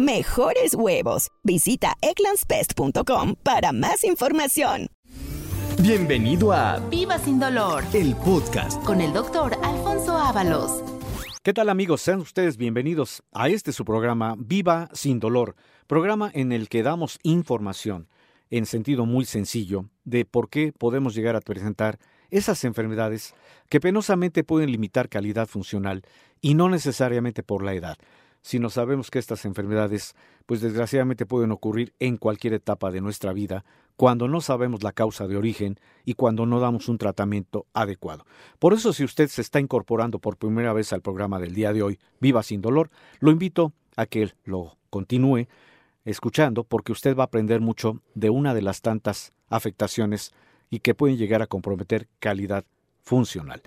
mejores huevos. Visita egglandsbest.com para más información. Bienvenido a Viva sin dolor el podcast. con el doctor Alfonso Ábalos. ¿Qué tal amigos? Sean ustedes bienvenidos a este su programa Viva sin dolor, programa en el que damos información en sentido muy sencillo de por qué podemos llegar a presentar esas enfermedades que penosamente pueden limitar calidad funcional y no necesariamente por la edad, sino sabemos que estas enfermedades pues desgraciadamente pueden ocurrir en cualquier etapa de nuestra vida cuando no sabemos la causa de origen y cuando no damos un tratamiento adecuado. Por eso si usted se está incorporando por primera vez al programa del día de hoy, Viva sin dolor, lo invito a que lo continúe escuchando porque usted va a aprender mucho de una de las tantas afectaciones y que pueden llegar a comprometer calidad funcional.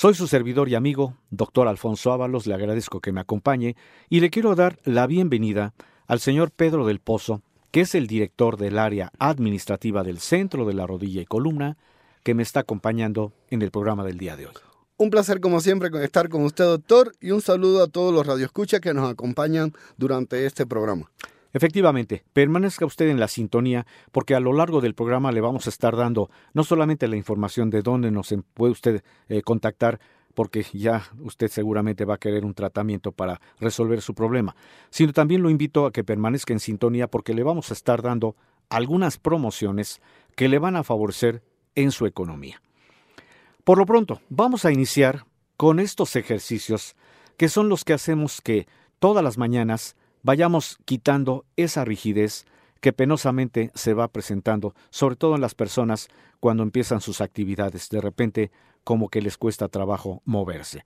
Soy su servidor y amigo, doctor Alfonso Ábalos, le agradezco que me acompañe y le quiero dar la bienvenida al señor Pedro del Pozo, que es el director del área administrativa del Centro de la Rodilla y Columna, que me está acompañando en el programa del día de hoy. Un placer como siempre estar con usted, doctor, y un saludo a todos los radioescuchas que nos acompañan durante este programa. Efectivamente, permanezca usted en la sintonía porque a lo largo del programa le vamos a estar dando no solamente la información de dónde nos em- puede usted eh, contactar, porque ya usted seguramente va a querer un tratamiento para resolver su problema, sino también lo invito a que permanezca en sintonía porque le vamos a estar dando algunas promociones que le van a favorecer en su economía. Por lo pronto, vamos a iniciar con estos ejercicios que son los que hacemos que todas las mañanas vayamos quitando esa rigidez que penosamente se va presentando, sobre todo en las personas cuando empiezan sus actividades. De repente, como que les cuesta trabajo moverse.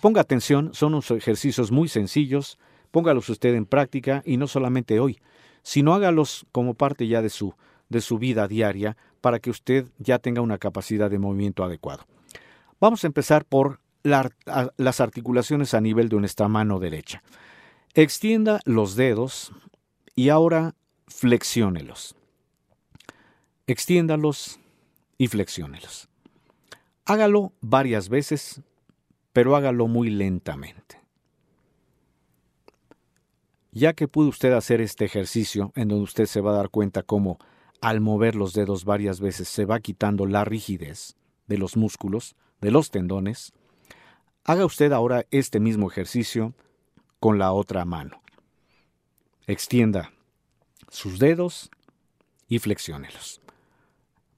Ponga atención, son unos ejercicios muy sencillos, póngalos usted en práctica y no solamente hoy, sino hágalos como parte ya de su, de su vida diaria para que usted ya tenga una capacidad de movimiento adecuado. Vamos a empezar por las articulaciones a nivel de nuestra mano derecha. Extienda los dedos y ahora flexiónelos. Extiéndalos y flexiónelos. Hágalo varias veces, pero hágalo muy lentamente. Ya que pudo usted hacer este ejercicio en donde usted se va a dar cuenta cómo al mover los dedos varias veces se va quitando la rigidez de los músculos, de los tendones, haga usted ahora este mismo ejercicio con la otra mano. Extienda sus dedos y flexiónelos.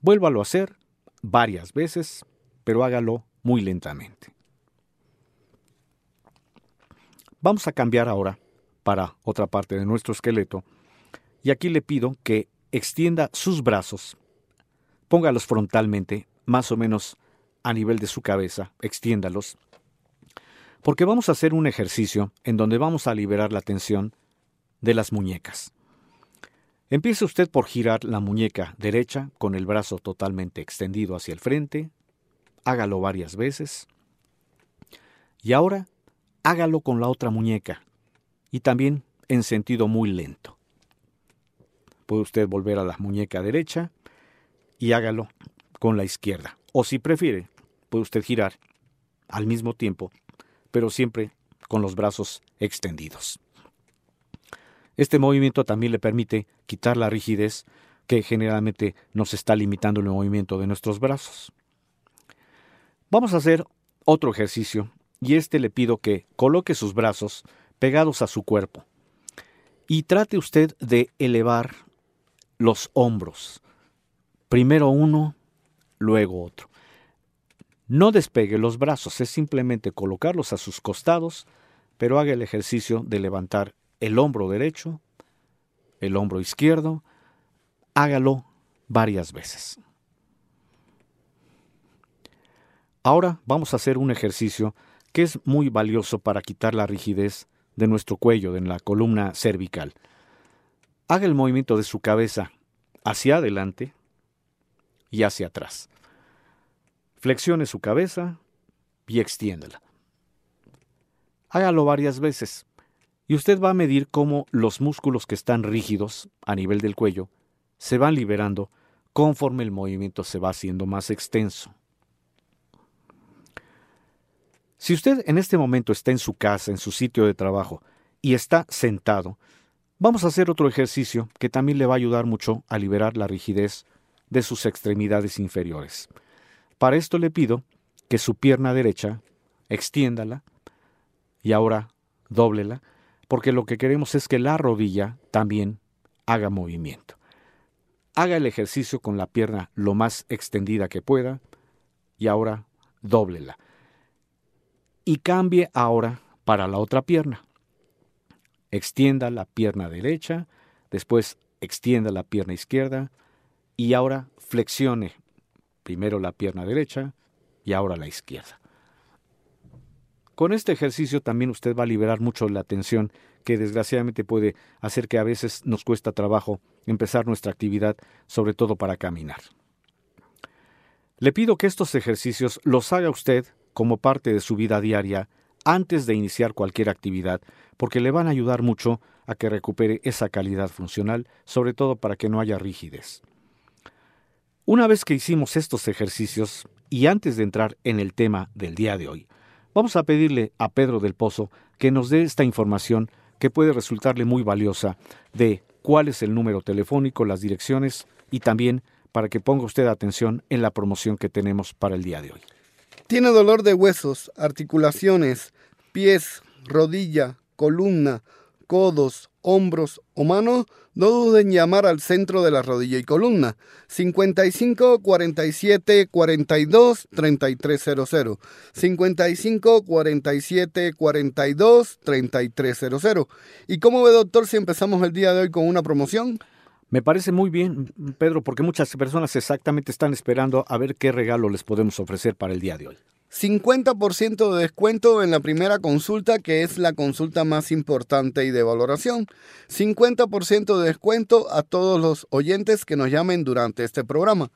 Vuélvalo a hacer varias veces, pero hágalo muy lentamente. Vamos a cambiar ahora para otra parte de nuestro esqueleto y aquí le pido que extienda sus brazos, póngalos frontalmente, más o menos a nivel de su cabeza, extiéndalos, porque vamos a hacer un ejercicio en donde vamos a liberar la tensión de las muñecas. Empiece usted por girar la muñeca derecha con el brazo totalmente extendido hacia el frente, hágalo varias veces, y ahora hágalo con la otra muñeca, y también en sentido muy lento. Puede usted volver a la muñeca derecha y hágalo con la izquierda. O si prefiere, puede usted girar al mismo tiempo, pero siempre con los brazos extendidos. Este movimiento también le permite quitar la rigidez que generalmente nos está limitando el movimiento de nuestros brazos. Vamos a hacer otro ejercicio y este le pido que coloque sus brazos pegados a su cuerpo y trate usted de elevar los hombros. Primero uno, luego otro. No despegue los brazos, es simplemente colocarlos a sus costados, pero haga el ejercicio de levantar el hombro derecho, el hombro izquierdo, hágalo varias veces. Ahora vamos a hacer un ejercicio que es muy valioso para quitar la rigidez de nuestro cuello, de la columna cervical. Haga el movimiento de su cabeza hacia adelante y hacia atrás. Flexione su cabeza y extiéndela. Hágalo varias veces y usted va a medir cómo los músculos que están rígidos a nivel del cuello se van liberando conforme el movimiento se va haciendo más extenso. Si usted en este momento está en su casa, en su sitio de trabajo, y está sentado, vamos a hacer otro ejercicio que también le va a ayudar mucho a liberar la rigidez de sus extremidades inferiores. Para esto le pido que su pierna derecha extiéndala y ahora dóblela, porque lo que queremos es que la rodilla también haga movimiento. Haga el ejercicio con la pierna lo más extendida que pueda y ahora dóblela y cambie ahora para la otra pierna. Extienda la pierna derecha, después extienda la pierna izquierda y ahora flexione primero la pierna derecha y ahora la izquierda. Con este ejercicio también usted va a liberar mucho la tensión que desgraciadamente puede hacer que a veces nos cuesta trabajo empezar nuestra actividad, sobre todo para caminar. Le pido que estos ejercicios los haga usted como parte de su vida diaria antes de iniciar cualquier actividad, porque le van a ayudar mucho a que recupere esa calidad funcional, sobre todo para que no haya rigidez. Una vez que hicimos estos ejercicios, y antes de entrar en el tema del día de hoy, vamos a pedirle a Pedro del Pozo que nos dé esta información que puede resultarle muy valiosa de cuál es el número telefónico, las direcciones y también para que ponga usted atención en la promoción que tenemos para el día de hoy. Tiene dolor de huesos, articulaciones, pies, rodilla, columna, codos, hombros o manos, no duden en llamar al centro de la rodilla y columna 55 47 42 3300 55 47 42 3300 ¿Y cómo ve doctor si empezamos el día de hoy con una promoción? Me parece muy bien, Pedro, porque muchas personas exactamente están esperando a ver qué regalo les podemos ofrecer para el día de hoy. 50% de descuento en la primera consulta, que es la consulta más importante y de valoración. 50% de descuento a todos los oyentes que nos llamen durante este programa.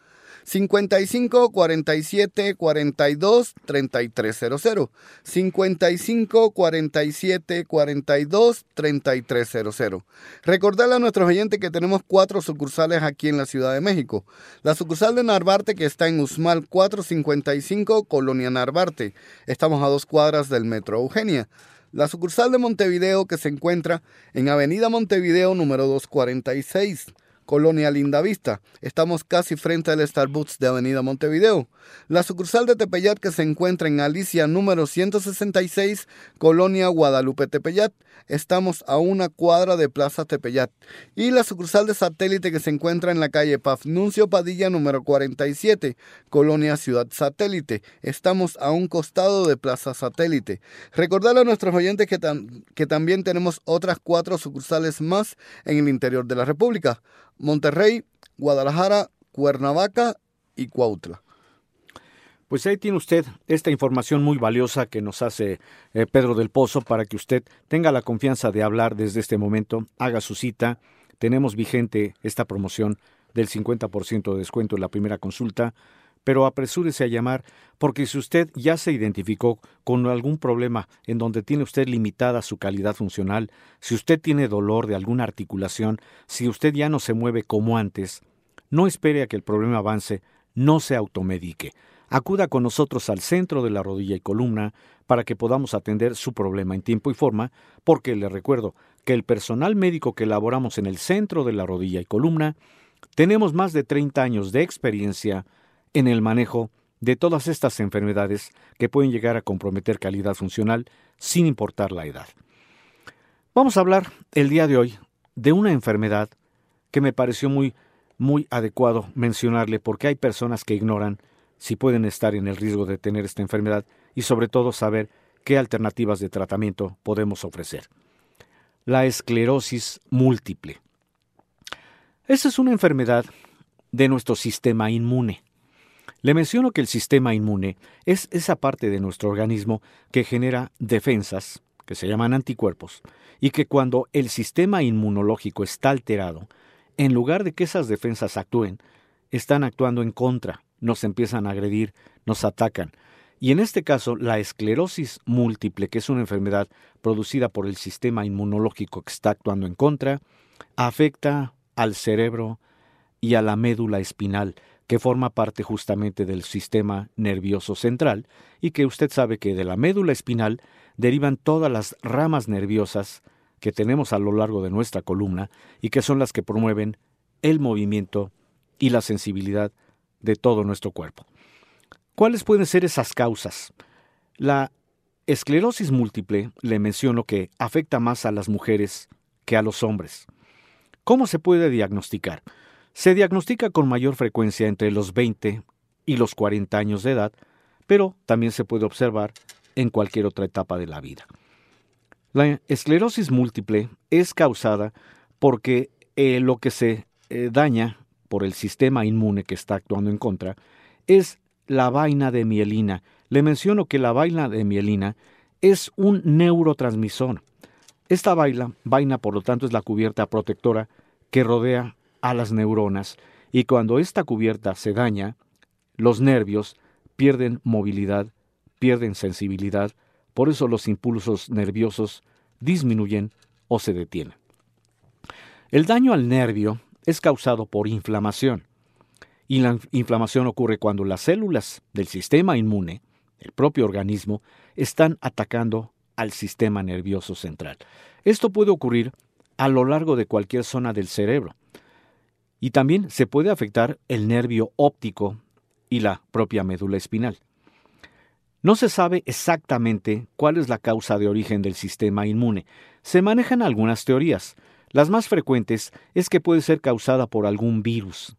55 47 42 3300. 55 47 42 3300. Recordarle a nuestros oyentes que tenemos cuatro sucursales aquí en la Ciudad de México. La sucursal de Narvarte que está en Usmal 455, Colonia Narvarte. Estamos a dos cuadras del Metro Eugenia. La sucursal de Montevideo que se encuentra en Avenida Montevideo número 246. Colonia Lindavista. Estamos casi frente al Starbucks de Avenida Montevideo. La sucursal de Tepeyat que se encuentra en Alicia número 166, Colonia Guadalupe Tepeyat. Estamos a una cuadra de Plaza Tepeyat. Y la sucursal de satélite que se encuentra en la calle Pafnuncio Padilla número 47, Colonia Ciudad Satélite. Estamos a un costado de Plaza Satélite. Recordarle a nuestros oyentes que también tenemos otras cuatro sucursales más en el interior de la República. Monterrey, Guadalajara, Cuernavaca y Cuautla. Pues ahí tiene usted esta información muy valiosa que nos hace eh, Pedro del Pozo para que usted tenga la confianza de hablar desde este momento, haga su cita. Tenemos vigente esta promoción del 50% de descuento en la primera consulta pero apresúrese a llamar, porque si usted ya se identificó con algún problema en donde tiene usted limitada su calidad funcional, si usted tiene dolor de alguna articulación, si usted ya no se mueve como antes, no espere a que el problema avance, no se automedique. Acuda con nosotros al centro de la rodilla y columna para que podamos atender su problema en tiempo y forma, porque le recuerdo que el personal médico que elaboramos en el centro de la rodilla y columna tenemos más de 30 años de experiencia en el manejo de todas estas enfermedades que pueden llegar a comprometer calidad funcional sin importar la edad. Vamos a hablar el día de hoy de una enfermedad que me pareció muy muy adecuado mencionarle porque hay personas que ignoran si pueden estar en el riesgo de tener esta enfermedad y sobre todo saber qué alternativas de tratamiento podemos ofrecer. La esclerosis múltiple. Esa es una enfermedad de nuestro sistema inmune. Le menciono que el sistema inmune es esa parte de nuestro organismo que genera defensas, que se llaman anticuerpos, y que cuando el sistema inmunológico está alterado, en lugar de que esas defensas actúen, están actuando en contra, nos empiezan a agredir, nos atacan. Y en este caso, la esclerosis múltiple, que es una enfermedad producida por el sistema inmunológico que está actuando en contra, afecta al cerebro y a la médula espinal, que forma parte justamente del sistema nervioso central, y que usted sabe que de la médula espinal derivan todas las ramas nerviosas que tenemos a lo largo de nuestra columna y que son las que promueven el movimiento y la sensibilidad de todo nuestro cuerpo. ¿Cuáles pueden ser esas causas? La esclerosis múltiple, le menciono que afecta más a las mujeres que a los hombres. ¿Cómo se puede diagnosticar? Se diagnostica con mayor frecuencia entre los 20 y los 40 años de edad, pero también se puede observar en cualquier otra etapa de la vida. La esclerosis múltiple es causada porque eh, lo que se eh, daña por el sistema inmune que está actuando en contra es la vaina de mielina. Le menciono que la vaina de mielina es un neurotransmisor. Esta vaina, vaina, por lo tanto, es la cubierta protectora que rodea a las neuronas y cuando esta cubierta se daña, los nervios pierden movilidad, pierden sensibilidad, por eso los impulsos nerviosos disminuyen o se detienen. El daño al nervio es causado por inflamación. Y la inflamación ocurre cuando las células del sistema inmune, el propio organismo, están atacando al sistema nervioso central. Esto puede ocurrir a lo largo de cualquier zona del cerebro. Y también se puede afectar el nervio óptico y la propia médula espinal. No se sabe exactamente cuál es la causa de origen del sistema inmune. Se manejan algunas teorías. Las más frecuentes es que puede ser causada por algún virus,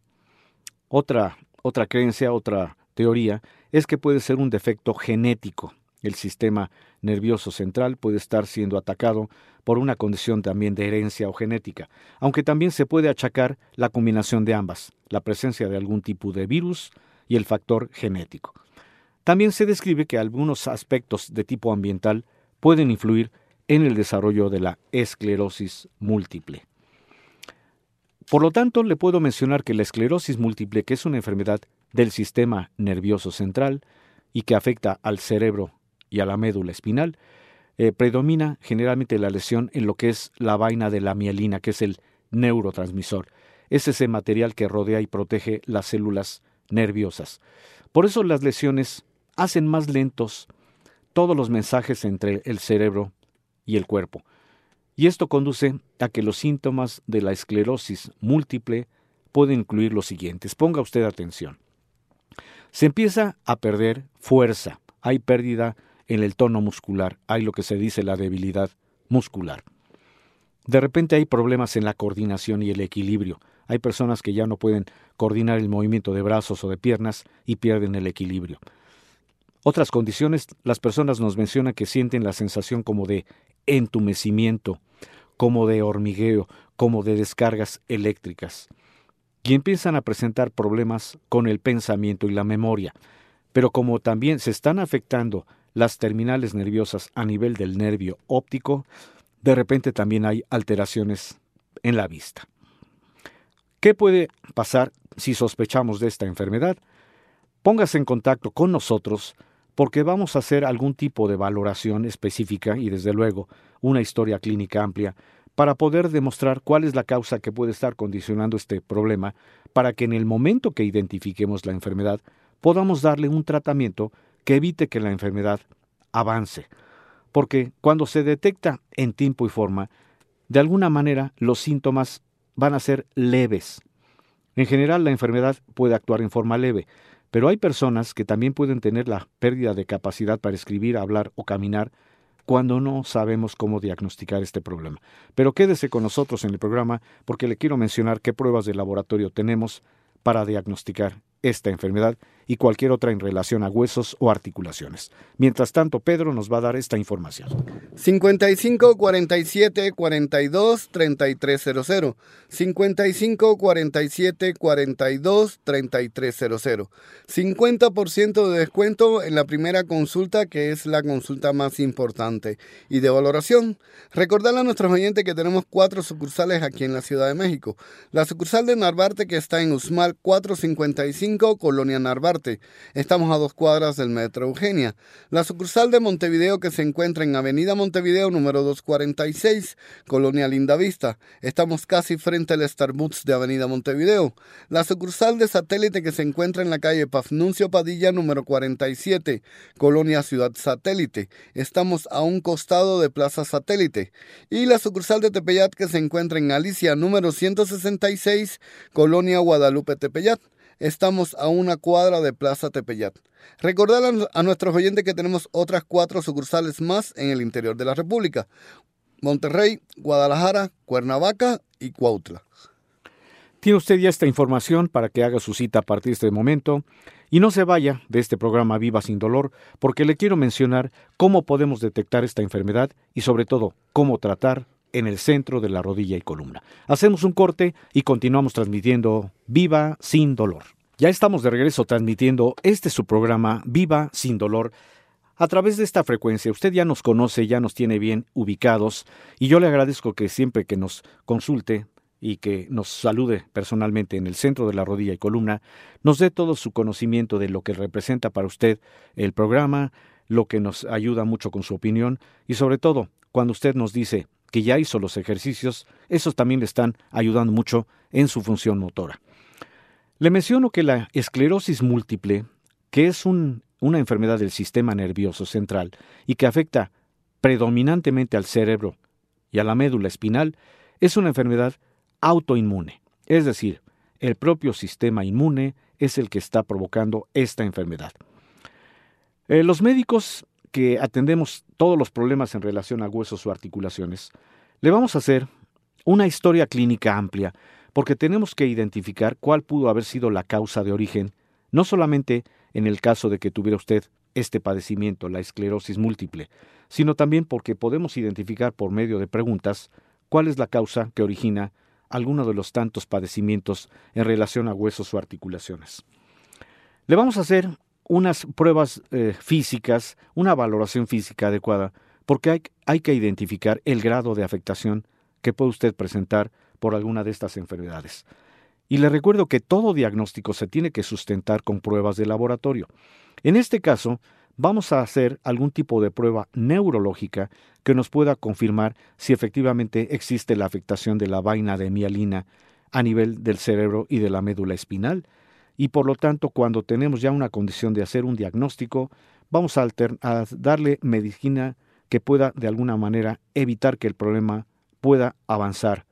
otra, otra creencia, otra teoría, es que puede ser un defecto genético. El sistema nervioso central puede estar siendo atacado por una condición también de herencia o genética, aunque también se puede achacar la combinación de ambas, la presencia de algún tipo de virus y el factor genético. También se describe que algunos aspectos de tipo ambiental pueden influir en el desarrollo de la esclerosis múltiple. Por lo tanto, le puedo mencionar que la esclerosis múltiple, que es una enfermedad del sistema nervioso central y que afecta al cerebro y a la médula espinal, eh, predomina generalmente la lesión en lo que es la vaina de la mielina, que es el neurotransmisor. Es ese material que rodea y protege las células nerviosas. Por eso las lesiones hacen más lentos todos los mensajes entre el cerebro y el cuerpo. Y esto conduce a que los síntomas de la esclerosis múltiple pueden incluir los siguientes. Ponga usted atención. Se empieza a perder fuerza, hay pérdida en el tono muscular, hay lo que se dice la debilidad muscular. De repente hay problemas en la coordinación y el equilibrio. Hay personas que ya no pueden coordinar el movimiento de brazos o de piernas y pierden el equilibrio. Otras condiciones, las personas nos mencionan que sienten la sensación como de entumecimiento, como de hormigueo, como de descargas eléctricas, y empiezan a presentar problemas con el pensamiento y la memoria. Pero como también se están afectando las terminales nerviosas a nivel del nervio óptico, de repente también hay alteraciones en la vista. ¿Qué puede pasar si sospechamos de esta enfermedad? Póngase en contacto con nosotros porque vamos a hacer algún tipo de valoración específica y desde luego una historia clínica amplia para poder demostrar cuál es la causa que puede estar condicionando este problema para que en el momento que identifiquemos la enfermedad podamos darle un tratamiento que evite que la enfermedad avance. Porque cuando se detecta en tiempo y forma, de alguna manera los síntomas van a ser leves. En general la enfermedad puede actuar en forma leve, pero hay personas que también pueden tener la pérdida de capacidad para escribir, hablar o caminar cuando no sabemos cómo diagnosticar este problema. Pero quédese con nosotros en el programa porque le quiero mencionar qué pruebas de laboratorio tenemos para diagnosticar esta enfermedad y cualquier otra en relación a huesos o articulaciones. Mientras tanto, Pedro nos va a dar esta información. 55 47 42 3300. 55 47 42 3300. 50% de descuento en la primera consulta, que es la consulta más importante. Y de valoración, recordarle a nuestros oyentes que tenemos cuatro sucursales aquí en la Ciudad de México. La sucursal de Narvarte, que está en Usmal 455, Colonia Narvarte Estamos a dos cuadras del Metro Eugenia. La sucursal de Montevideo que se encuentra en Avenida Montevideo número 246, Colonia Lindavista. Estamos casi frente al Starbucks de Avenida Montevideo. La sucursal de satélite que se encuentra en la calle Pafnuncio Padilla número 47, Colonia Ciudad Satélite. Estamos a un costado de Plaza Satélite. Y la sucursal de Tepeyat que se encuentra en Alicia número 166, Colonia Guadalupe Tepeyat. Estamos a una cuadra de Plaza Tepeyat. Recordar a nuestros oyentes que tenemos otras cuatro sucursales más en el interior de la República. Monterrey, Guadalajara, Cuernavaca y Cuautla. Tiene usted ya esta información para que haga su cita a partir de este momento y no se vaya de este programa Viva sin Dolor porque le quiero mencionar cómo podemos detectar esta enfermedad y sobre todo cómo tratar en el centro de la rodilla y columna. Hacemos un corte y continuamos transmitiendo Viva sin dolor. Ya estamos de regreso transmitiendo este su programa Viva sin dolor a través de esta frecuencia. Usted ya nos conoce, ya nos tiene bien ubicados y yo le agradezco que siempre que nos consulte y que nos salude personalmente en el centro de la rodilla y columna, nos dé todo su conocimiento de lo que representa para usted el programa, lo que nos ayuda mucho con su opinión y sobre todo cuando usted nos dice que ya hizo los ejercicios, esos también le están ayudando mucho en su función motora. Le menciono que la esclerosis múltiple, que es una enfermedad del sistema nervioso central y que afecta predominantemente al cerebro y a la médula espinal, es una enfermedad autoinmune, es decir, el propio sistema inmune es el que está provocando esta enfermedad. Eh, los médicos que atendemos todos los problemas en relación a huesos o articulaciones, le vamos a hacer una historia clínica amplia, porque tenemos que identificar cuál pudo haber sido la causa de origen, no solamente en el caso de que tuviera usted este padecimiento, la esclerosis múltiple, sino también porque podemos identificar por medio de preguntas cuál es la causa que origina alguno de los tantos padecimientos en relación a huesos o articulaciones. Le vamos a hacer unas pruebas eh, físicas, una valoración física adecuada, porque hay, hay que identificar el grado de afectación que puede usted presentar por alguna de estas enfermedades. Y le recuerdo que todo diagnóstico se tiene que sustentar con pruebas de laboratorio. En este caso, vamos a hacer algún tipo de prueba neurológica que nos pueda confirmar si efectivamente existe la afectación de la vaina de mielina a nivel del cerebro y de la médula espinal, y por lo tanto cuando tenemos ya una condición de hacer un diagnóstico, vamos a, darle medicina que pueda de alguna manera evitar que el problema pueda avanzar.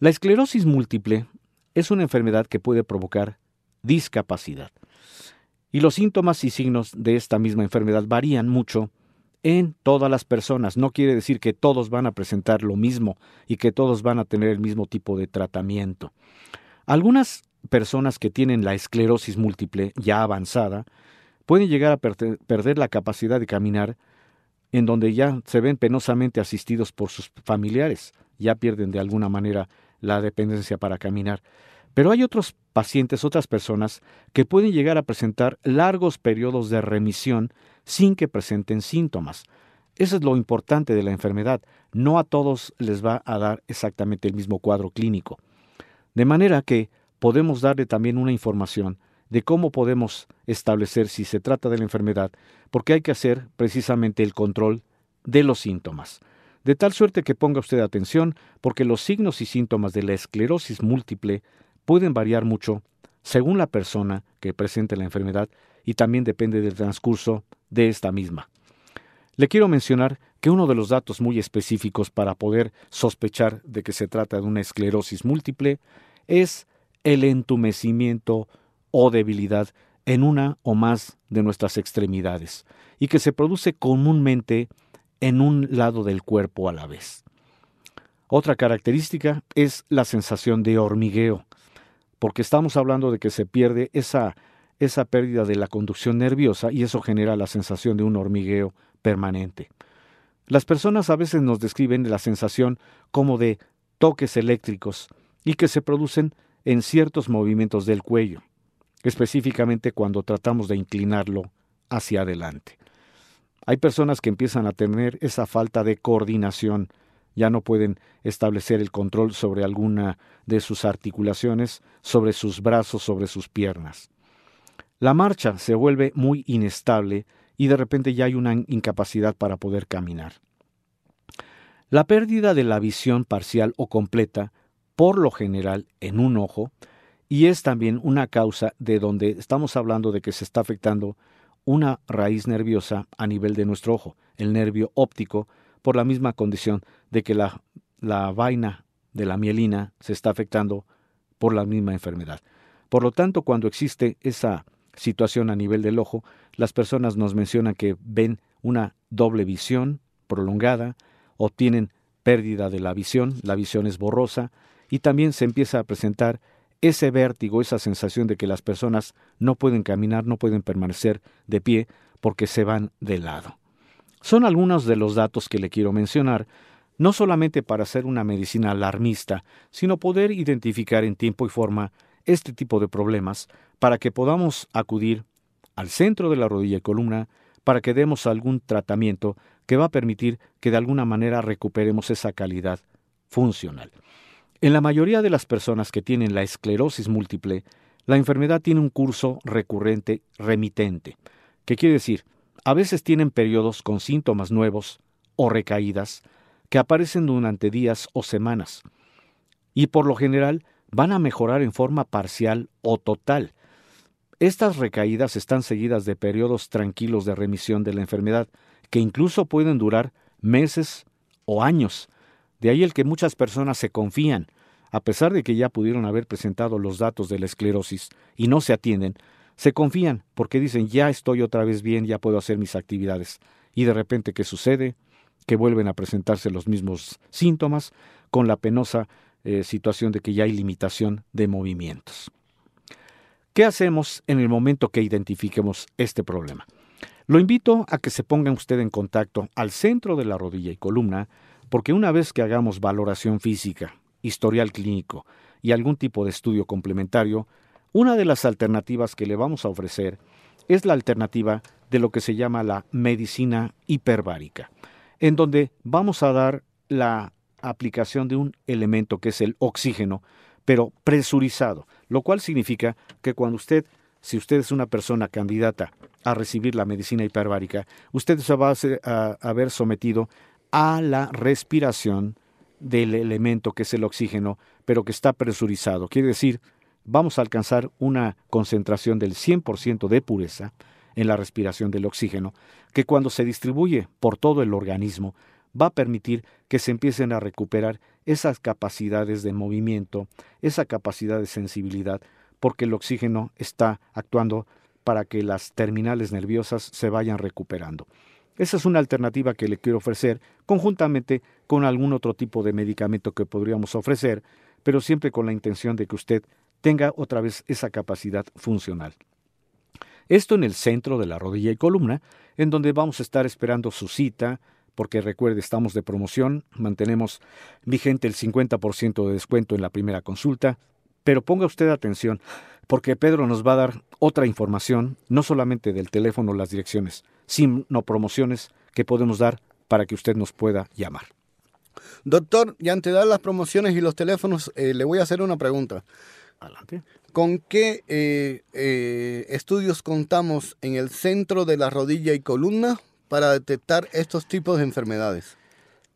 La esclerosis múltiple es una enfermedad que puede provocar discapacidad. Y los síntomas y signos de esta misma enfermedad varían mucho en todas las personas. No quiere decir que todos van a presentar lo mismo y que todos van a tener el mismo tipo de tratamiento. Algunas personas que tienen la esclerosis múltiple ya avanzada pueden llegar a perder la capacidad de caminar en donde ya se ven penosamente asistidos por sus familiares, ya pierden de alguna manera la dependencia para caminar. Pero hay otros pacientes, otras personas, que pueden llegar a presentar largos periodos de remisión sin que presenten síntomas. Eso es lo importante de la enfermedad. No a todos les va a dar exactamente el mismo cuadro clínico. De manera que podemos darle también una información de cómo podemos establecer si se trata de la enfermedad, porque hay que hacer precisamente el control de los síntomas. De tal suerte que ponga usted atención, porque los signos y síntomas de la esclerosis múltiple pueden variar mucho según la persona que presente la enfermedad y también depende del transcurso de esta misma. Le quiero mencionar que uno de los datos muy específicos para poder sospechar de que se trata de una esclerosis múltiple es el entumecimiento o debilidad en una o más de nuestras extremidades y que se produce comúnmente en un lado del cuerpo a la vez. Otra característica es la sensación de hormigueo. porque estamos hablando de que se pierde esa, esa pérdida de la conducción nerviosa y eso genera la sensación de un hormigueo permanente. Las personas a veces nos describen la sensación como de toques eléctricos y que se producen en ciertos movimientos del cuello, específicamente cuando tratamos de inclinarlo hacia adelante. Hay personas que empiezan a tener esa falta de coordinación, ya no pueden establecer el control sobre alguna de sus articulaciones, sobre sus brazos, sobre sus piernas. La marcha se vuelve muy inestable y de repente ya hay una incapacidad para poder caminar. La pérdida de la visión parcial o completa, por lo general en un ojo, y es también una causa de donde estamos hablando de que se está afectando una raíz nerviosa a nivel de nuestro ojo, el nervio óptico, por la misma condición de que la, la vaina de la mielina se está afectando por la misma enfermedad. Por lo tanto, cuando existe esa situación a nivel del ojo, las personas nos mencionan que ven una doble visión prolongada o tienen pérdida de la visión, la visión es borrosa y también se empieza a presentar ese vértigo, esa sensación de que las personas no pueden caminar, no pueden permanecer de pie porque se van de lado. Son algunos de los datos que le quiero mencionar, no solamente para hacer una medicina alarmista, sino poder identificar en tiempo y forma este tipo de problemas para que podamos acudir al centro de la rodilla y columna para que demos algún tratamiento que va a permitir que de alguna manera recuperemos esa calidad funcional. En la mayoría de las personas que tienen la esclerosis múltiple, la enfermedad tiene un curso recurrente remitente, que quiere decir, a veces tienen periodos con síntomas nuevos o recaídas que aparecen durante días o semanas, y por lo general van a mejorar en forma parcial o total. Estas recaídas están seguidas de periodos tranquilos de remisión de la enfermedad, que incluso pueden durar meses o años. De ahí el que muchas personas se confían, a pesar de que ya pudieron haber presentado los datos de la esclerosis y no se atienden, se confían porque dicen ya estoy otra vez bien, ya puedo hacer mis actividades. Y de repente, ¿qué sucede? Que vuelven a presentarse los mismos síntomas con la penosa eh, situación de que ya hay limitación de movimientos. ¿Qué hacemos en el momento que identifiquemos este problema? Lo invito a que se ponga usted en contacto al centro de la rodilla y columna, porque una vez que hagamos valoración física, historial clínico y algún tipo de estudio complementario, una de las alternativas que le vamos a ofrecer es la alternativa de lo que se llama la medicina hiperbárica, en donde vamos a dar la aplicación de un elemento que es el oxígeno, pero presurizado, lo cual significa que cuando usted, si usted es una persona candidata a recibir la medicina hiperbárica, usted se va a, ver sometido a la respiración del elemento que es el oxígeno, pero que está presurizado. Quiere decir, vamos a alcanzar una concentración del 100% de pureza en la respiración del oxígeno, que cuando se distribuye por todo el organismo va a permitir que se empiecen a recuperar esas capacidades de movimiento, esa capacidad de sensibilidad, porque el oxígeno está actuando para que las terminales nerviosas se vayan recuperando. Esa es una alternativa que le quiero ofrecer conjuntamente con algún otro tipo de medicamento que podríamos ofrecer, pero siempre con la intención de que usted tenga otra vez esa capacidad funcional. Esto en el centro de la rodilla y columna, en donde vamos a estar esperando su cita, porque recuerde, estamos de promoción, mantenemos vigente el 50% de descuento en la primera consulta, pero ponga usted atención, porque Pedro nos va a dar otra información, no solamente del teléfono las direcciones, sino promociones que podemos dar para que usted nos pueda llamar. Doctor, y ante dar las promociones y los teléfonos, eh, le voy a hacer una pregunta. Adelante. ¿Con qué eh, eh, estudios contamos en el centro de la rodilla y columna para detectar estos tipos de enfermedades?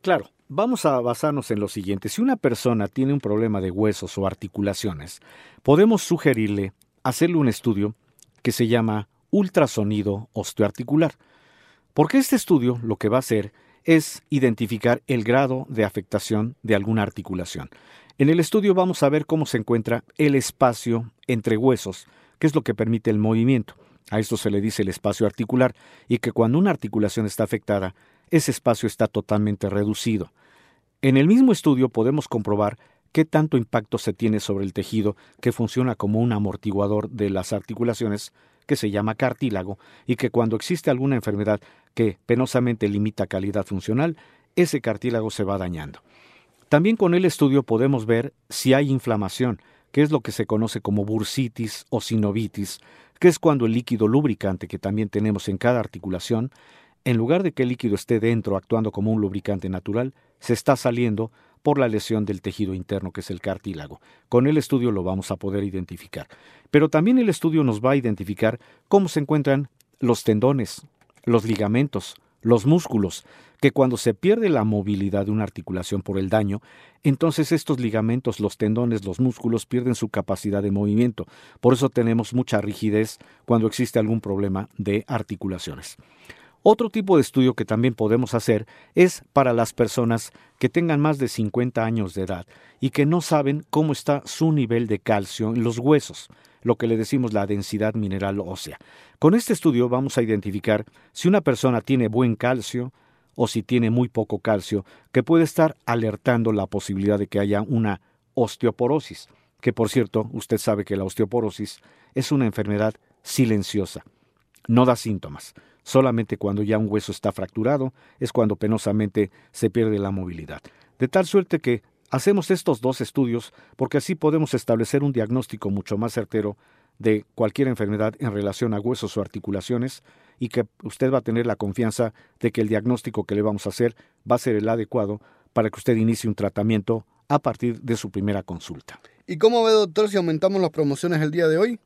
Claro, vamos a basarnos en lo siguiente. Si una persona tiene un problema de huesos o articulaciones, podemos sugerirle hacerle un estudio que se llama ultrasonido osteoarticular. Porque este estudio lo que va a hacer es identificar el grado de afectación de alguna articulación. En el estudio vamos a ver cómo se encuentra el espacio entre huesos, que es lo que permite el movimiento. A esto se le dice el espacio articular y que cuando una articulación está afectada, ese espacio está totalmente reducido. En el mismo estudio podemos comprobar qué tanto impacto se tiene sobre el tejido que funciona como un amortiguador de las articulaciones que se llama cartílago y que cuando existe alguna enfermedad que penosamente limita calidad funcional, ese cartílago se va dañando. También con el estudio podemos ver si hay inflamación, que es lo que se conoce como bursitis o sinovitis, que es cuando el líquido lubricante que también tenemos en cada articulación, en lugar de que el líquido esté dentro actuando como un lubricante natural, se está saliendo por la lesión del tejido interno que es el cartílago. Con el estudio lo vamos a poder identificar. Pero también el estudio nos va a identificar cómo se encuentran los tendones, los ligamentos, los músculos, que cuando se pierde la movilidad de una articulación por el daño, entonces estos ligamentos, los tendones, los músculos pierden su capacidad de movimiento. Por eso tenemos mucha rigidez cuando existe algún problema de articulaciones. Otro tipo de estudio que también podemos hacer es para las personas que tengan más de 50 años de edad y que no saben cómo está su nivel de calcio en los huesos, lo que le decimos la densidad mineral ósea. Con este estudio vamos a identificar si una persona tiene buen calcio o si tiene muy poco calcio, que puede estar alertando la posibilidad de que haya una osteoporosis, que por cierto, usted sabe que la osteoporosis es una enfermedad silenciosa, no da síntomas. Solamente cuando ya un hueso está fracturado es cuando penosamente se pierde la movilidad. De tal suerte que hacemos estos dos estudios porque así podemos establecer un diagnóstico mucho más certero de cualquier enfermedad en relación a huesos o articulaciones y que usted va a tener la confianza de que el diagnóstico que le vamos a hacer va a ser el adecuado para que usted inicie un tratamiento a partir de su primera consulta. ¿Y cómo ve, doctor, si aumentamos las promociones el día de hoy?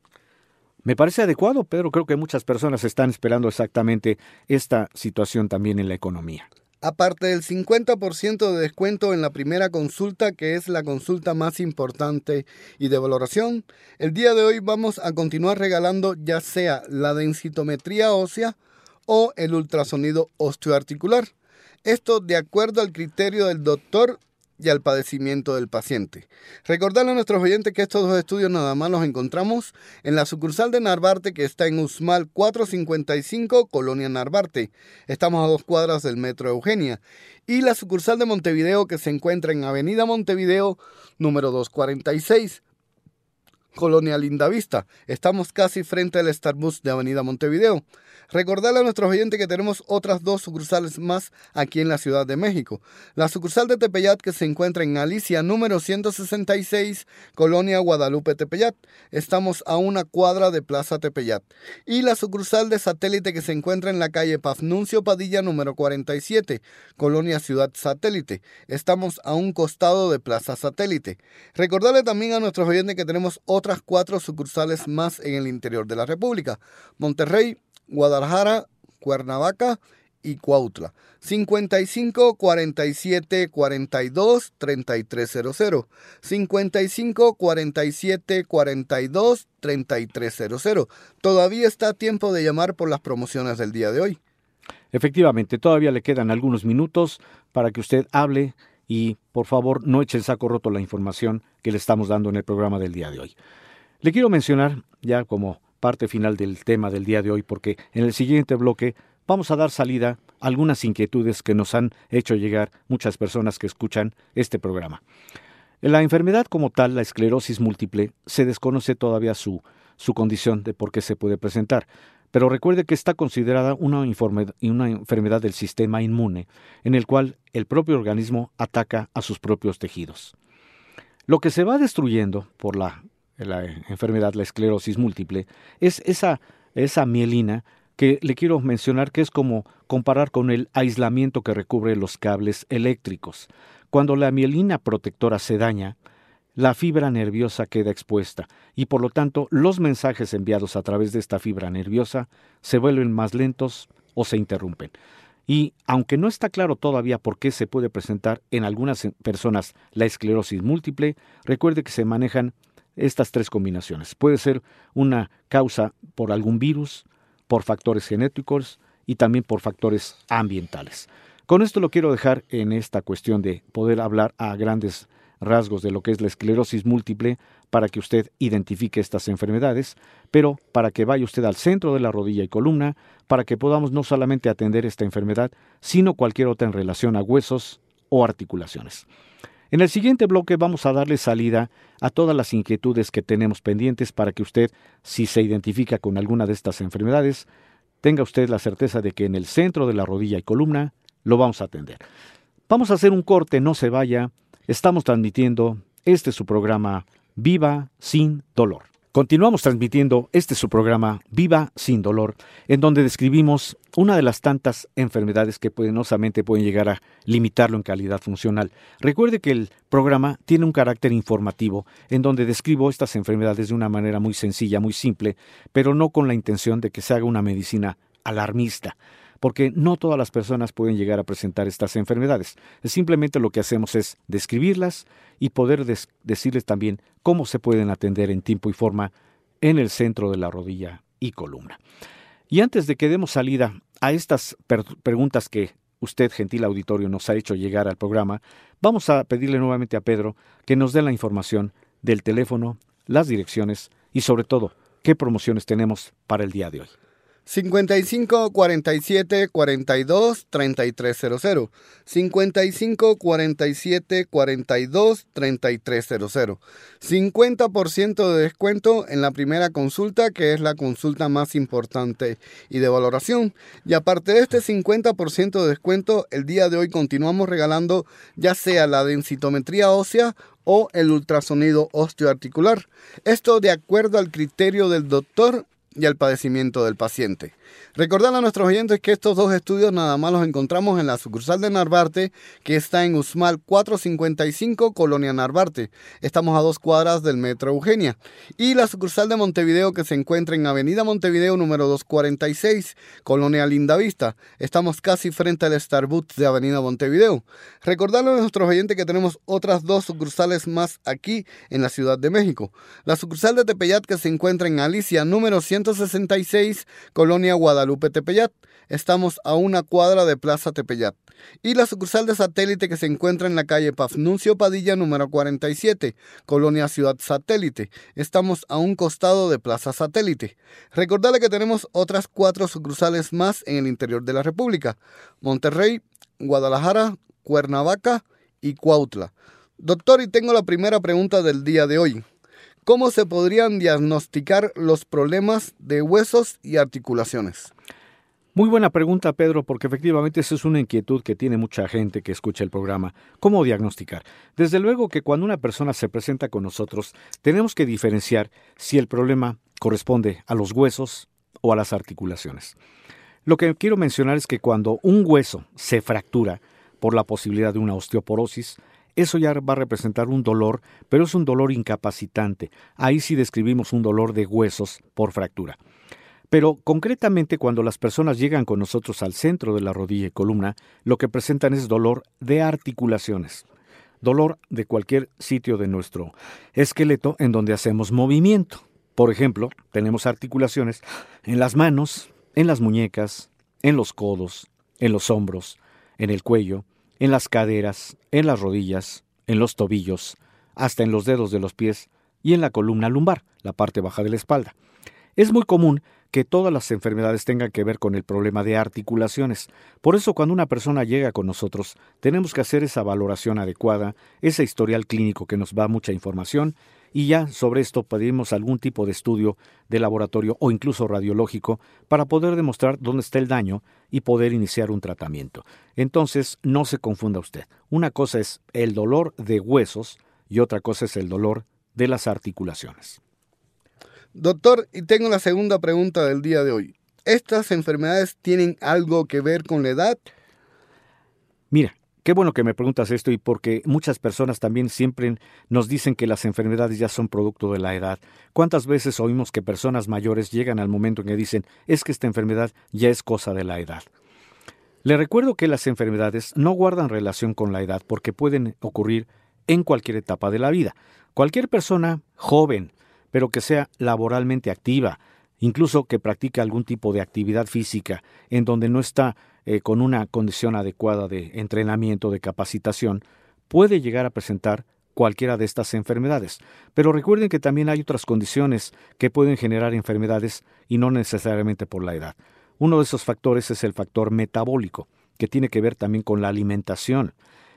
Me parece adecuado, pero creo que muchas personas están esperando exactamente esta situación también en la economía. Aparte del 50% de descuento en la primera consulta, que es la consulta más importante y de valoración, el día de hoy vamos a continuar regalando ya sea la densitometría ósea o el ultrasonido osteoarticular. Esto de acuerdo al criterio del doctor y al padecimiento del paciente. Recordarle a nuestros oyentes que estos dos estudios nada más los encontramos en la sucursal de Narvarte que está en Usmal 455, Colonia Narvarte. Estamos a dos cuadras del Metro Eugenia. Y la sucursal de Montevideo que se encuentra en Avenida Montevideo número 246. Colonia Lindavista. Estamos casi frente al Starbucks de Avenida Montevideo. Recordarle a nuestros oyentes que tenemos otras dos sucursales más aquí en la Ciudad de México. La sucursal de Tepeyat que se encuentra en Alicia número 166, Colonia Guadalupe Tepeyat. Estamos a una cuadra de Plaza Tepeyat. Y la sucursal de satélite que se encuentra en la calle Pafnuncio Padilla número 47, Colonia Ciudad Satélite. Estamos a un costado de Plaza Satélite. Recordarle también a nuestros oyentes que tenemos otras cuatro sucursales más en el interior de la República. Monterrey, Guadalajara, Cuernavaca y Cuautla. 55 47 42 3300. 55 47 42 3300. Todavía está a tiempo de llamar por las promociones del día de hoy. Efectivamente, todavía le quedan algunos minutos para que usted hable y por favor no eche el saco roto la información que le estamos dando en el programa del día de hoy. Le quiero mencionar, ya como parte final del tema del día de hoy porque en el siguiente bloque vamos a dar salida a algunas inquietudes que nos han hecho llegar muchas personas que escuchan este programa. La enfermedad como tal, la esclerosis múltiple, se desconoce todavía su, su condición de por qué se puede presentar, pero recuerde que está considerada una, una enfermedad del sistema inmune, en el cual el propio organismo ataca a sus propios tejidos. Lo que se va destruyendo por la la enfermedad, la esclerosis múltiple, es esa, esa mielina que le quiero mencionar que es como comparar con el aislamiento que recubre los cables eléctricos. Cuando la mielina protectora se daña, la fibra nerviosa queda expuesta y por lo tanto los mensajes enviados a través de esta fibra nerviosa se vuelven más lentos o se interrumpen. Y aunque no está claro todavía por qué se puede presentar en algunas personas la esclerosis múltiple, recuerde que se manejan estas tres combinaciones. Puede ser una causa por algún virus, por factores genéticos y también por factores ambientales. Con esto lo quiero dejar en esta cuestión de poder hablar a grandes rasgos de lo que es la esclerosis múltiple para que usted identifique estas enfermedades, pero para que vaya usted al centro de la rodilla y columna, para que podamos no solamente atender esta enfermedad, sino cualquier otra en relación a huesos o articulaciones. En el siguiente bloque vamos a darle salida a todas las inquietudes que tenemos pendientes para que usted, si se identifica con alguna de estas enfermedades, tenga usted la certeza de que en el centro de la rodilla y columna lo vamos a atender. Vamos a hacer un corte, no se vaya. Estamos transmitiendo este su programa Viva sin dolor. Continuamos transmitiendo este su programa Viva sin dolor, en donde describimos una de las tantas enfermedades que penosamente pueden llegar a limitarlo en calidad funcional. Recuerde que el programa tiene un carácter informativo, en donde describo estas enfermedades de una manera muy sencilla, muy simple, pero no con la intención de que se haga una medicina alarmista porque no todas las personas pueden llegar a presentar estas enfermedades. Simplemente lo que hacemos es describirlas y poder decirles también cómo se pueden atender en tiempo y forma en el centro de la rodilla y columna. Y antes de que demos salida a estas preguntas que usted, gentil auditorio, nos ha hecho llegar al programa, vamos a pedirle nuevamente a Pedro que nos dé la información del teléfono, las direcciones y sobre todo qué promociones tenemos para el día de hoy. 55 47 42 3300. 55 47 42 3300. 50% de descuento en la primera consulta, que es la consulta más importante y de valoración. Y aparte de este 50% de descuento, el día de hoy continuamos regalando ya sea la densitometría ósea o el ultrasonido osteoarticular. Esto de acuerdo al criterio del doctor y al padecimiento del paciente. Recordar a nuestros oyentes que estos dos estudios nada más los encontramos en la sucursal de Narvarte, que está en Usmal 455, Colonia Narvarte. Estamos a dos cuadras del Metro Eugenia. Y la sucursal de Montevideo, que se encuentra en Avenida Montevideo número 246, Colonia Lindavista. Estamos casi frente al Starbucks de Avenida Montevideo. Recordarle a nuestros oyentes que tenemos otras dos sucursales más aquí en la Ciudad de México. La sucursal de Tepeyat, que se encuentra en Alicia número 166, Colonia Guadalupe Tepeyat. Estamos a una cuadra de Plaza Tepeyat. Y la sucursal de satélite que se encuentra en la calle Pafnuncio Padilla número 47, Colonia Ciudad Satélite. Estamos a un costado de Plaza Satélite. Recordarle que tenemos otras cuatro sucursales más en el interior de la República. Monterrey, Guadalajara, Cuernavaca y Cuautla. Doctor, y tengo la primera pregunta del día de hoy. ¿Cómo se podrían diagnosticar los problemas de huesos y articulaciones? Muy buena pregunta, Pedro, porque efectivamente esa es una inquietud que tiene mucha gente que escucha el programa. ¿Cómo diagnosticar? Desde luego que cuando una persona se presenta con nosotros, tenemos que diferenciar si el problema corresponde a los huesos o a las articulaciones. Lo que quiero mencionar es que cuando un hueso se fractura por la posibilidad de una osteoporosis, eso ya va a representar un dolor, pero es un dolor incapacitante. Ahí sí describimos un dolor de huesos por fractura. Pero concretamente cuando las personas llegan con nosotros al centro de la rodilla y columna, lo que presentan es dolor de articulaciones. Dolor de cualquier sitio de nuestro esqueleto en donde hacemos movimiento. Por ejemplo, tenemos articulaciones en las manos, en las muñecas, en los codos, en los hombros, en el cuello, en las caderas, en las rodillas, en los tobillos, hasta en los dedos de los pies y en la columna lumbar, la parte baja de la espalda. Es muy común que todas las enfermedades tengan que ver con el problema de articulaciones. Por eso cuando una persona llega con nosotros, tenemos que hacer esa valoración adecuada, ese historial clínico que nos da mucha información y ya sobre esto pedimos algún tipo de estudio de laboratorio o incluso radiológico para poder demostrar dónde está el daño y poder iniciar un tratamiento. Entonces, no se confunda usted. Una cosa es el dolor de huesos y otra cosa es el dolor de las articulaciones. Doctor, y tengo la segunda pregunta del día de hoy. ¿Estas enfermedades tienen algo que ver con la edad? Mira, Qué bueno que me preguntas esto y porque muchas personas también siempre nos dicen que las enfermedades ya son producto de la edad. ¿Cuántas veces oímos que personas mayores llegan al momento en que dicen es que esta enfermedad ya es cosa de la edad? Le recuerdo que las enfermedades no guardan relación con la edad porque pueden ocurrir en cualquier etapa de la vida. Cualquier persona joven, pero que sea laboralmente activa, incluso que practique algún tipo de actividad física en donde no está eh, con una condición adecuada de entrenamiento, de capacitación, puede llegar a presentar cualquiera de estas enfermedades. Pero recuerden que también hay otras condiciones que pueden generar enfermedades y no necesariamente por la edad. Uno de esos factores es el factor metabólico, que tiene que ver también con la alimentación.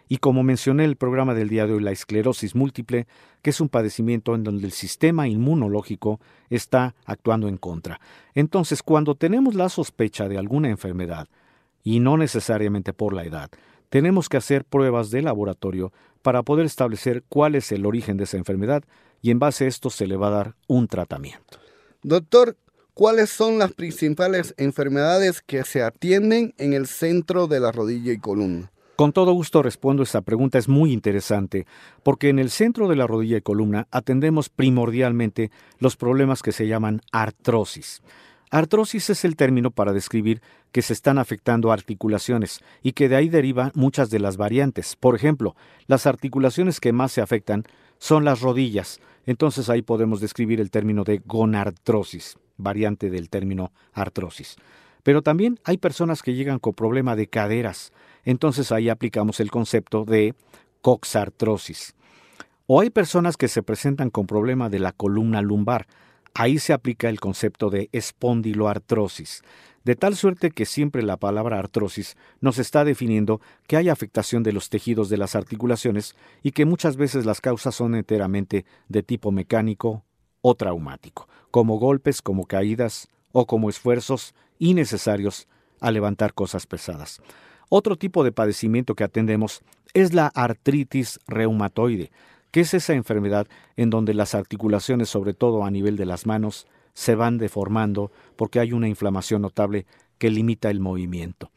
Y como mencioné en el programa del día de hoy, la esclerosis múltiple, que es un padecimiento en donde el sistema inmunológico está actuando en contra. Entonces, cuando tenemos la sospecha de alguna enfermedad, y no necesariamente por la edad, tenemos que hacer pruebas de laboratorio para poder establecer cuál es el origen de esa enfermedad y en base a esto se le va a dar un tratamiento. Doctor, ¿cuáles son las principales enfermedades que se atienden en el centro de la rodilla y columna? Con todo gusto respondo esta pregunta, es muy interesante, porque en el centro de la rodilla y columna atendemos primordialmente los problemas que se llaman artrosis. Artrosis es el término para describir que se están afectando articulaciones y que de ahí derivan muchas de las variantes. Por ejemplo, las articulaciones que más se afectan son las rodillas. Entonces ahí podemos describir el término de gonartrosis, variante del término artrosis. Pero también hay personas que llegan con problema de caderas, entonces ahí aplicamos el concepto de coxartrosis. O hay personas que se presentan con problema de la columna lumbar, ahí se aplica el concepto de espondiloartrosis, de tal suerte que siempre la palabra artrosis nos está definiendo que hay afectación de los tejidos de las articulaciones y que muchas veces las causas son enteramente de tipo mecánico o traumático, como golpes, como caídas o como esfuerzos innecesarios a levantar cosas pesadas. Otro tipo de padecimiento que atendemos es la artritis reumatoide, que es esa enfermedad en donde las articulaciones, sobre todo a nivel de las manos, se van deformando porque hay una inflamación notable que limita el movimiento.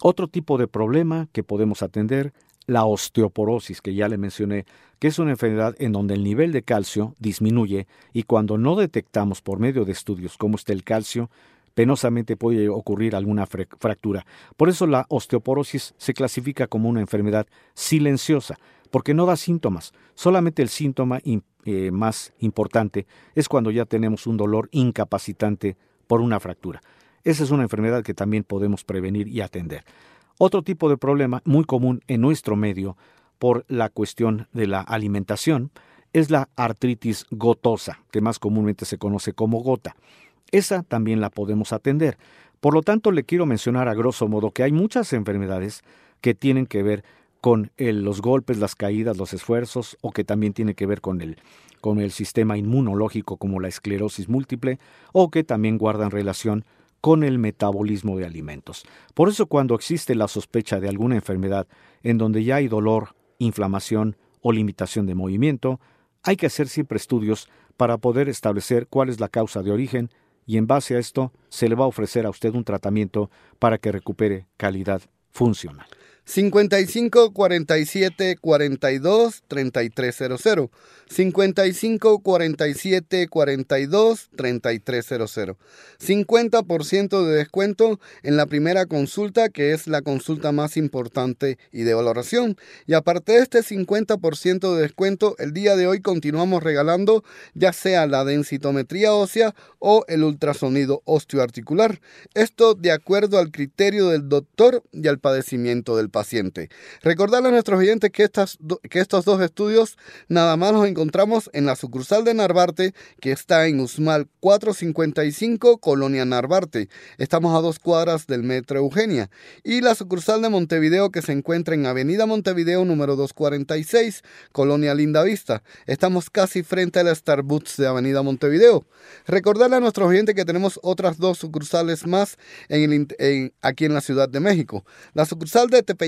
Otro tipo de problema que podemos atender, la osteoporosis, que ya le mencioné, que es una enfermedad en donde el nivel de calcio disminuye y cuando no detectamos por medio de estudios cómo está el calcio, penosamente puede ocurrir alguna fractura. Por eso la osteoporosis se clasifica como una enfermedad silenciosa, porque no da síntomas. Solamente el síntoma eh, más importante es cuando ya tenemos un dolor incapacitante por una fractura. Esa es una enfermedad que también podemos prevenir y atender. Otro tipo de problema muy común en nuestro medio por la cuestión de la alimentación es la artritis gotosa, que más comúnmente se conoce como gota. Esa también la podemos atender. Por lo tanto, le quiero mencionar a grosso modo que hay muchas enfermedades que tienen que ver con los golpes, las caídas, los esfuerzos, o que también tiene que ver con el, con el sistema inmunológico como la esclerosis múltiple, o que también guardan relación con el metabolismo de alimentos. Por eso cuando existe la sospecha de alguna enfermedad en donde ya hay dolor, inflamación o limitación de movimiento, hay que hacer siempre estudios para poder establecer cuál es la causa de origen y en base a esto se le va a ofrecer a usted un tratamiento para que recupere calidad funcional. 55 47 42 3300. 55 47 42 3300. 50% de descuento en la primera consulta, que es la consulta más importante y de valoración. Y aparte de este 50% de descuento, el día de hoy continuamos regalando ya sea la densitometría ósea o el ultrasonido osteoarticular. Esto de acuerdo al criterio del doctor y al padecimiento del paciente paciente. Recordarle a nuestros oyentes que, estas, que estos dos estudios nada más los encontramos en la sucursal de Narvarte, que está en Usmal 455, Colonia Narvarte. Estamos a dos cuadras del Metro Eugenia. Y la sucursal de Montevideo, que se encuentra en Avenida Montevideo número 246, Colonia Linda Vista. Estamos casi frente a la Starbucks de Avenida Montevideo. Recordarle a nuestros oyentes que tenemos otras dos sucursales más en aquí en la Ciudad de México. La sucursal de Tepe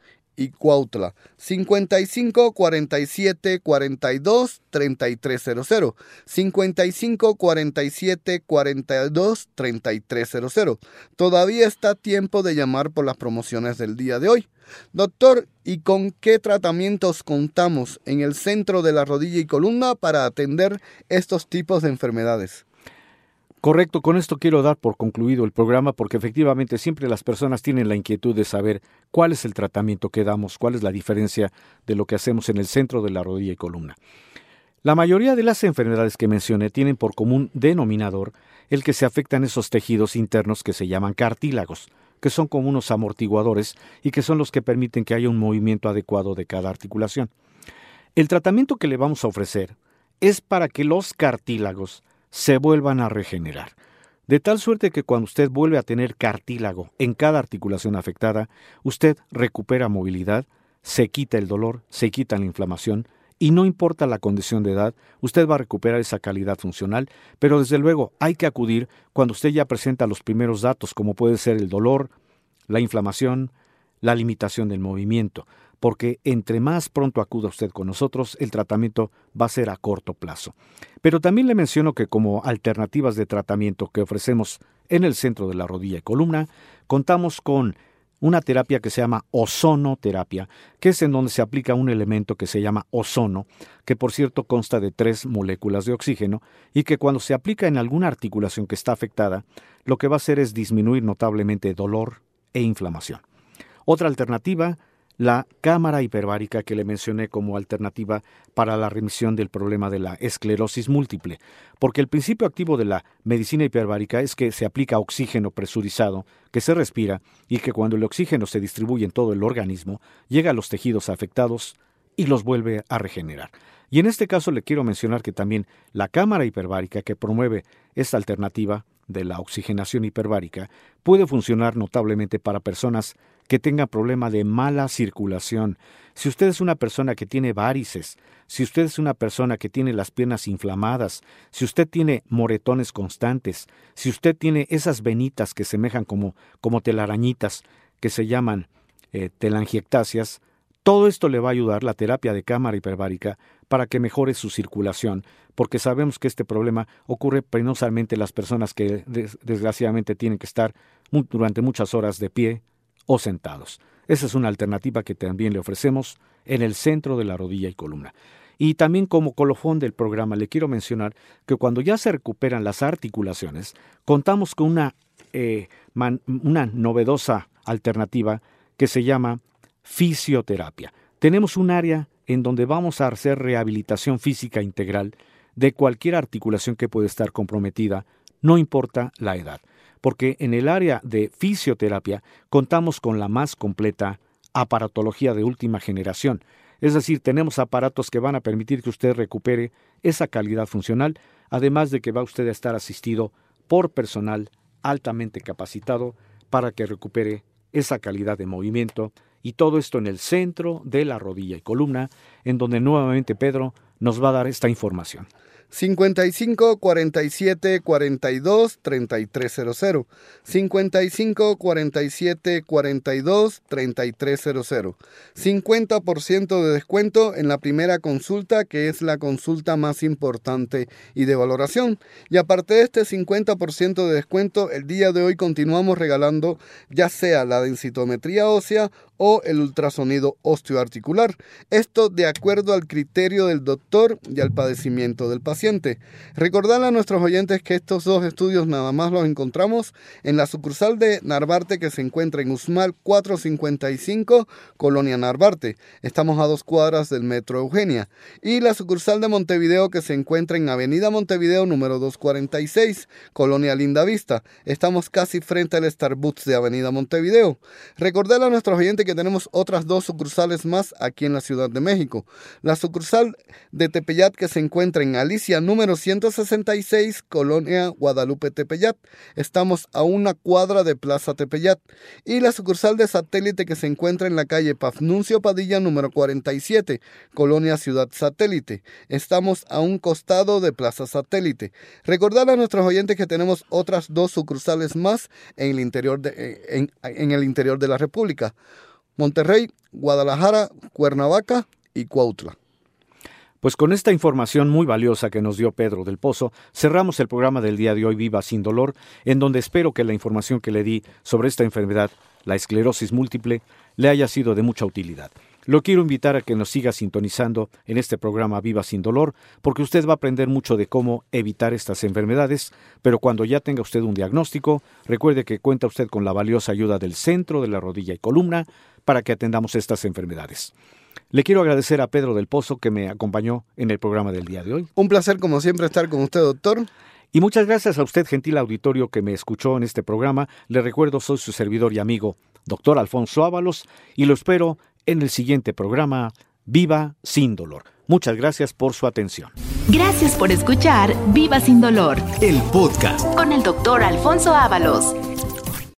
y Cuautla. 55 47 42 3300. 55 47 42 3300. Todavía está tiempo de llamar por las promociones del día de hoy. Doctor, ¿y con qué tratamientos contamos en el centro de la rodilla y columna para atender estos tipos de enfermedades? Correcto, con esto quiero dar por concluido el programa porque efectivamente siempre las personas tienen la inquietud de saber cuál es el tratamiento que damos, cuál es la diferencia de lo que hacemos en el centro de la rodilla y columna. La mayoría de las enfermedades que mencioné tienen por común denominador el que se afectan esos tejidos internos que se llaman cartílagos, que son como unos amortiguadores y que son los que permiten que haya un movimiento adecuado de cada articulación. El tratamiento que le vamos a ofrecer es para que los cartílagos se vuelvan a regenerar, de tal suerte que cuando usted vuelve a tener cartílago en cada articulación afectada, usted recupera movilidad, se quita el dolor, se quita la inflamación, y no importa la condición de edad, usted va a recuperar esa calidad funcional, pero desde luego hay que acudir cuando usted ya presenta los primeros datos, como puede ser el dolor, la inflamación, la limitación del movimiento, porque entre más pronto acuda usted con nosotros, el tratamiento va a ser a corto plazo. Pero también le menciono que como alternativas de tratamiento que ofrecemos en el centro de la rodilla y columna, contamos con una terapia que se llama ozonoterapia, que es en donde se aplica un elemento que se llama ozono, que por cierto consta de tres moléculas de oxígeno, y que cuando se aplica en alguna articulación que está afectada, lo que va a hacer es disminuir notablemente dolor e inflamación. Otra alternativa la cámara hiperbárica que le mencioné como alternativa para la remisión del problema de la esclerosis múltiple, porque el principio activo de la medicina hiperbárica es que se aplica oxígeno presurizado, que se respira y que cuando el oxígeno se distribuye en todo el organismo, llega a los tejidos afectados y los vuelve a regenerar. Y en este caso le quiero mencionar que también la cámara hiperbárica que promueve esta alternativa de la oxigenación hiperbárica puede funcionar notablemente para personas que tengan problema de mala circulación. Si usted es una persona que tiene varices, si usted es una persona que tiene las piernas inflamadas, si usted tiene moretones constantes, si usted tiene esas venitas que semejan como, como telarañitas, que se llaman eh, telangiectasias, todo esto le va a ayudar la terapia de cámara hiperbárica para que mejore su circulación, porque sabemos que este problema ocurre penosamente en las personas que desgraciadamente tienen que estar durante muchas horas de pie o sentados. Esa es una alternativa que también le ofrecemos en el centro de la rodilla y columna. Y también como colofón del programa le quiero mencionar que cuando ya se recuperan las articulaciones, contamos con una, eh, una novedosa alternativa que se llama fisioterapia. Tenemos un área en donde vamos a hacer rehabilitación física integral de cualquier articulación que puede estar comprometida, no importa la edad, porque en el área de fisioterapia contamos con la más completa aparatología de última generación, es decir, tenemos aparatos que van a permitir que usted recupere esa calidad funcional, además de que va usted a estar asistido por personal altamente capacitado para que recupere esa calidad de movimiento y todo esto en el centro de la rodilla y columna, en donde nuevamente Pedro nos va a dar esta información. 55 47 42 3300. 55 47 42 3300. 50% de descuento en la primera consulta, que es la consulta más importante y de valoración. Y aparte de este 50% de descuento, el día de hoy continuamos regalando ya sea la densitometría ósea o el ultrasonido osteoarticular. Esto de acuerdo al criterio del doctor y al padecimiento del paciente. Recordar a nuestros oyentes que estos dos estudios nada más los encontramos en la sucursal de Narvarte que se encuentra en Usmal 455, Colonia Narvarte. Estamos a dos cuadras del Metro Eugenia. Y la sucursal de Montevideo que se encuentra en Avenida Montevideo número 246, Colonia Linda Vista. Estamos casi frente al Starbucks de Avenida Montevideo. Recordar a nuestros oyentes que tenemos otras dos sucursales más aquí en la Ciudad de México. La sucursal de Tepeyat que se encuentra en Alicia número 166, Colonia Guadalupe Tepeyat. Estamos a una cuadra de Plaza Tepeyat. Y la sucursal de satélite que se encuentra en la calle Pafnuncio Padilla número 47, Colonia Ciudad Satélite. Estamos a un costado de Plaza Satélite. Recordar a nuestros oyentes que tenemos otras dos sucursales más en el interior de, eh, en, en el interior de la República. Monterrey, Guadalajara, Cuernavaca y Cuautla. Pues con esta información muy valiosa que nos dio Pedro del Pozo, cerramos el programa del día de hoy Viva sin dolor, en donde espero que la información que le di sobre esta enfermedad, la esclerosis múltiple, le haya sido de mucha utilidad. Lo quiero invitar a que nos siga sintonizando en este programa Viva sin dolor, porque usted va a aprender mucho de cómo evitar estas enfermedades, pero cuando ya tenga usted un diagnóstico, recuerde que cuenta usted con la valiosa ayuda del centro de la rodilla y columna para que atendamos estas enfermedades. Le quiero agradecer a Pedro del Pozo que me acompañó en el programa del día de hoy. Un placer como siempre estar con usted, doctor. Y muchas gracias a usted, gentil auditorio, que me escuchó en este programa. Le recuerdo, soy su servidor y amigo, doctor Alfonso Ábalos, y lo espero en el siguiente programa, Viva sin dolor. Muchas gracias por su atención. Gracias por escuchar Viva sin dolor El podcast. con el doctor Alfonso Ábalos.